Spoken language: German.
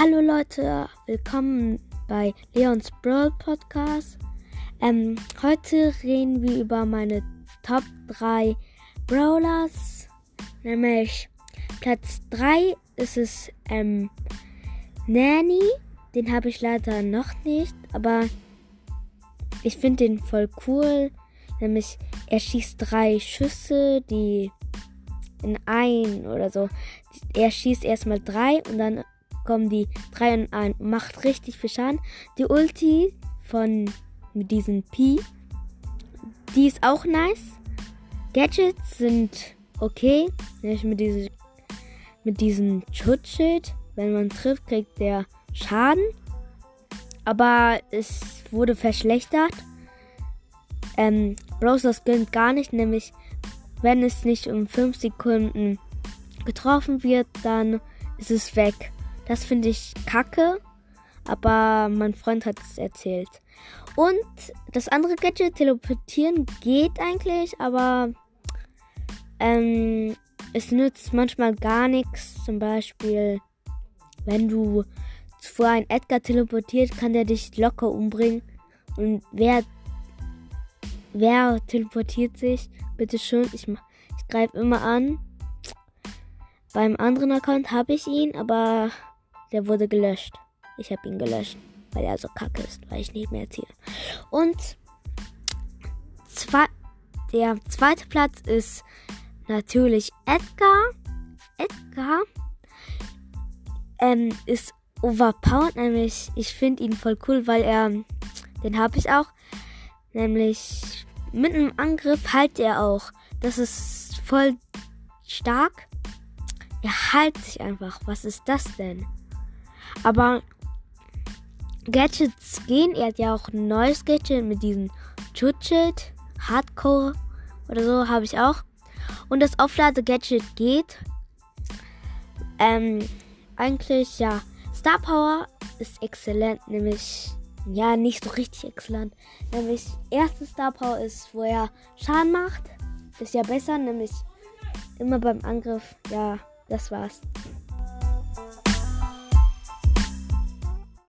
Hallo Leute, willkommen bei Leons Brawl Podcast. Ähm, heute reden wir über meine Top 3 Brawlers. Nämlich Platz 3 ist es ähm, Nanny. Den habe ich leider noch nicht, aber ich finde den voll cool. Nämlich er schießt drei Schüsse, die in ein oder so. Er schießt erstmal drei und dann kommen die drei in ein. Macht richtig viel Schaden. Die Ulti von diesem Pi, die ist auch nice. Gadgets sind okay. Nämlich mit, diese, mit diesem Schutzschild. Wenn man trifft, kriegt der Schaden. Aber es wurde verschlechtert. Ähm, Browser skillt gar nicht, nämlich wenn es nicht um 5 Sekunden getroffen wird, dann ist es weg. Das finde ich kacke, aber mein Freund hat es erzählt. Und das andere Gadget, teleportieren, geht eigentlich, aber ähm, es nützt manchmal gar nichts. Zum Beispiel, wenn du vor ein Edgar teleportiert, kann der dich locker umbringen. Und wer, wer teleportiert sich? Bitte schön, ich, ich greife immer an. Beim anderen Account habe ich ihn, aber der wurde gelöscht. Ich habe ihn gelöscht, weil er so kacke ist, weil ich nicht mehr ziehe. Und zwei, der zweite Platz ist natürlich Edgar. Edgar ähm, ist overpowered, nämlich ich finde ihn voll cool, weil er, den habe ich auch, nämlich mit einem Angriff halt er auch. Das ist voll stark. Er heilt sich einfach. Was ist das denn? Aber Gadgets gehen. Er hat ja auch ein neues Gadget mit diesem Schutzschild. Hardcore oder so habe ich auch. Und das Auflade-Gadget geht. Ähm, eigentlich, ja. Star Power ist exzellent, nämlich, ja, nicht so richtig exzellent. Nämlich, erste Star Power ist, wo er Schaden macht. Ist ja besser, nämlich immer beim Angriff. Ja, das war's.